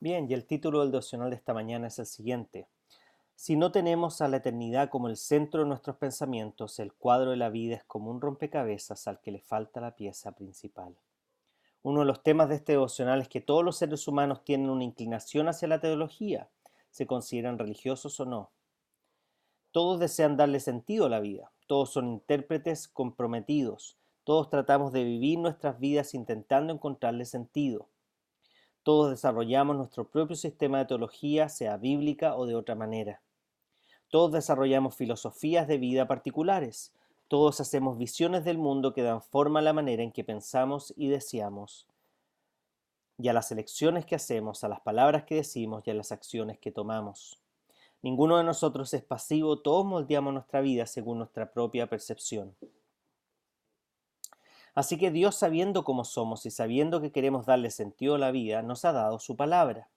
Bien, y el título del devocional de esta mañana es el siguiente. Si no tenemos a la eternidad como el centro de nuestros pensamientos, el cuadro de la vida es como un rompecabezas al que le falta la pieza principal. Uno de los temas de este devocional es que todos los seres humanos tienen una inclinación hacia la teología, se consideran religiosos o no. Todos desean darle sentido a la vida, todos son intérpretes comprometidos, todos tratamos de vivir nuestras vidas intentando encontrarle sentido. Todos desarrollamos nuestro propio sistema de teología, sea bíblica o de otra manera. Todos desarrollamos filosofías de vida particulares. Todos hacemos visiones del mundo que dan forma a la manera en que pensamos y deseamos, y a las elecciones que hacemos, a las palabras que decimos y a las acciones que tomamos. Ninguno de nosotros es pasivo, todos moldeamos nuestra vida según nuestra propia percepción. Así que Dios, sabiendo cómo somos y sabiendo que queremos darle sentido a la vida, nos ha dado su palabra.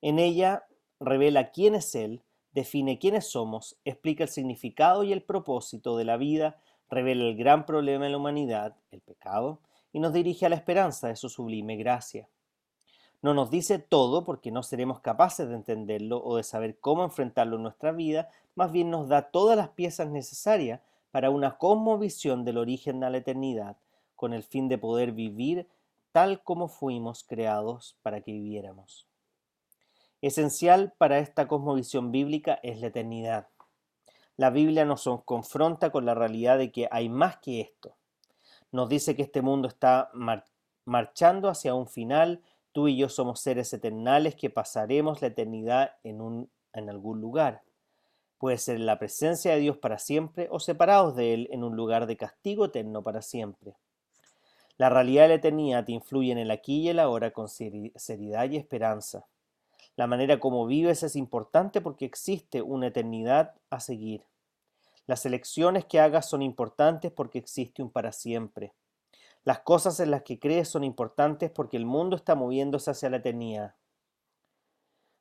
En ella revela quién es Él, define quiénes somos, explica el significado y el propósito de la vida, revela el gran problema de la humanidad, el pecado, y nos dirige a la esperanza de su sublime gracia. No nos dice todo porque no seremos capaces de entenderlo o de saber cómo enfrentarlo en nuestra vida, más bien nos da todas las piezas necesarias para una cosmovisión del origen a la eternidad, con el fin de poder vivir tal como fuimos creados para que viviéramos. Esencial para esta cosmovisión bíblica es la eternidad. La Biblia nos confronta con la realidad de que hay más que esto. Nos dice que este mundo está marchando hacia un final, tú y yo somos seres eternales que pasaremos la eternidad en, un, en algún lugar puede ser en la presencia de Dios para siempre o separados de Él en un lugar de castigo eterno para siempre. La realidad de la eternidad te influye en el aquí y el ahora con seriedad y esperanza. La manera como vives es importante porque existe una eternidad a seguir. Las elecciones que hagas son importantes porque existe un para siempre. Las cosas en las que crees son importantes porque el mundo está moviéndose hacia la eternidad.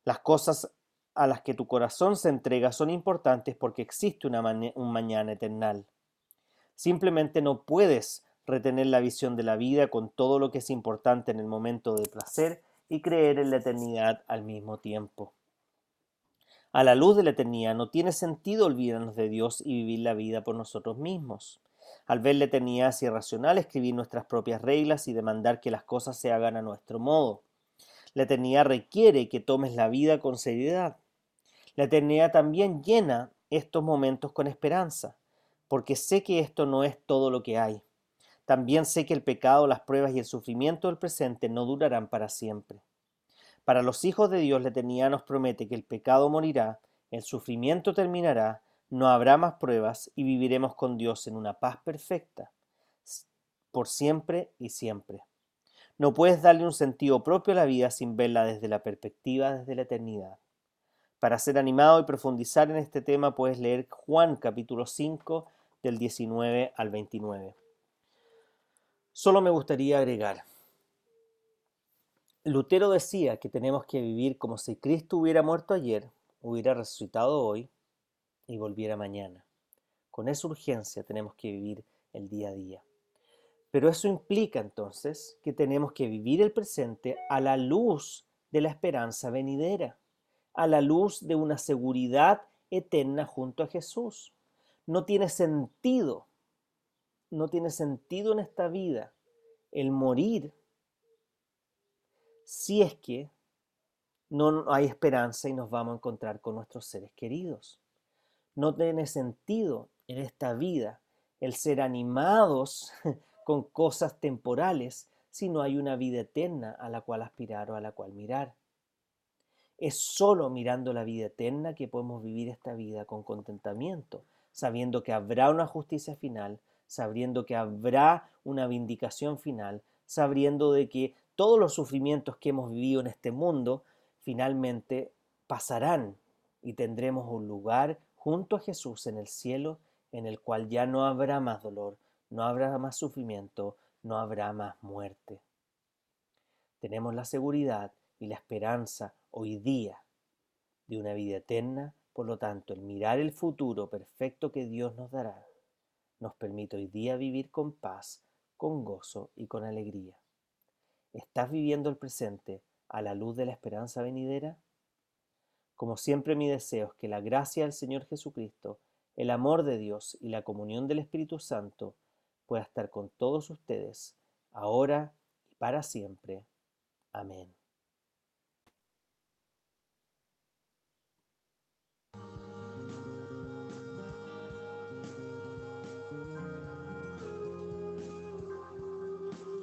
Las cosas a las que tu corazón se entrega son importantes porque existe una un mañana eternal. Simplemente no puedes retener la visión de la vida con todo lo que es importante en el momento del placer y creer en la eternidad al mismo tiempo. A la luz de la eternidad no tiene sentido olvidarnos de Dios y vivir la vida por nosotros mismos. Al ver la eternidad es irracional escribir nuestras propias reglas y demandar que las cosas se hagan a nuestro modo. La eternidad requiere que tomes la vida con seriedad. La eternidad también llena estos momentos con esperanza, porque sé que esto no es todo lo que hay. También sé que el pecado, las pruebas y el sufrimiento del presente no durarán para siempre. Para los hijos de Dios la eternidad nos promete que el pecado morirá, el sufrimiento terminará, no habrá más pruebas y viviremos con Dios en una paz perfecta, por siempre y siempre. No puedes darle un sentido propio a la vida sin verla desde la perspectiva desde la eternidad. Para ser animado y profundizar en este tema puedes leer Juan capítulo 5 del 19 al 29. Solo me gustaría agregar, Lutero decía que tenemos que vivir como si Cristo hubiera muerto ayer, hubiera resucitado hoy y volviera mañana. Con esa urgencia tenemos que vivir el día a día. Pero eso implica entonces que tenemos que vivir el presente a la luz de la esperanza venidera a la luz de una seguridad eterna junto a Jesús. No tiene sentido, no tiene sentido en esta vida el morir si es que no hay esperanza y nos vamos a encontrar con nuestros seres queridos. No tiene sentido en esta vida el ser animados con cosas temporales si no hay una vida eterna a la cual aspirar o a la cual mirar. Es solo mirando la vida eterna que podemos vivir esta vida con contentamiento, sabiendo que habrá una justicia final, sabiendo que habrá una vindicación final, sabiendo de que todos los sufrimientos que hemos vivido en este mundo finalmente pasarán y tendremos un lugar junto a Jesús en el cielo en el cual ya no habrá más dolor, no habrá más sufrimiento, no habrá más muerte. Tenemos la seguridad y la esperanza hoy día de una vida eterna, por lo tanto, el mirar el futuro perfecto que Dios nos dará nos permite hoy día vivir con paz, con gozo y con alegría. ¿Estás viviendo el presente a la luz de la esperanza venidera? Como siempre mi deseo es que la gracia del Señor Jesucristo, el amor de Dios y la comunión del Espíritu Santo pueda estar con todos ustedes, ahora y para siempre. Amén.